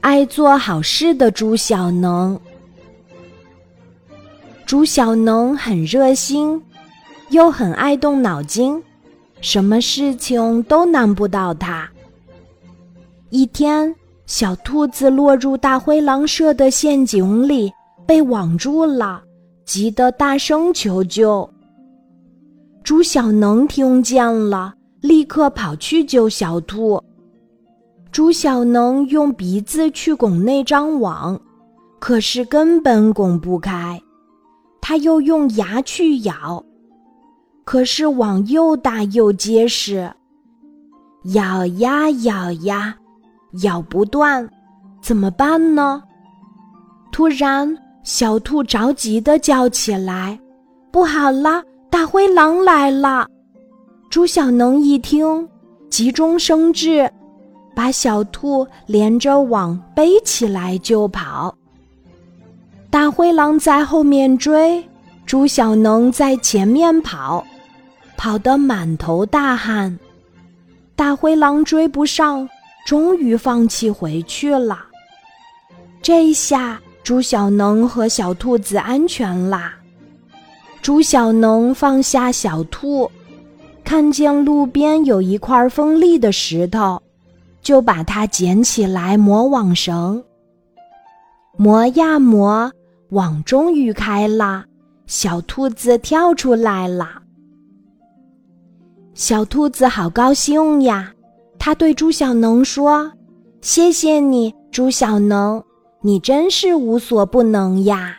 爱做好事的朱小能。朱小能很热心，又很爱动脑筋，什么事情都难不倒他。一天，小兔子落入大灰狼设的陷阱里，被网住了，急得大声求救。朱小能听见了，立刻跑去救小兔。朱小能用鼻子去拱那张网，可是根本拱不开。他又用牙去咬，可是网又大又结实，咬呀咬呀，咬不断，怎么办呢？突然，小兔着急的叫起来：“不好了，大灰狼来了！”朱小能一听，急中生智。把小兔连着网背起来就跑，大灰狼在后面追，猪小能在前面跑，跑得满头大汗。大灰狼追不上，终于放弃回去了。这下猪小能和小兔子安全啦。猪小能放下小兔，看见路边有一块锋利的石头。就把它捡起来磨网绳，磨呀磨，网终于开了，小兔子跳出来了。小兔子好高兴呀，它对朱小能说：“谢谢你，朱小能，你真是无所不能呀。”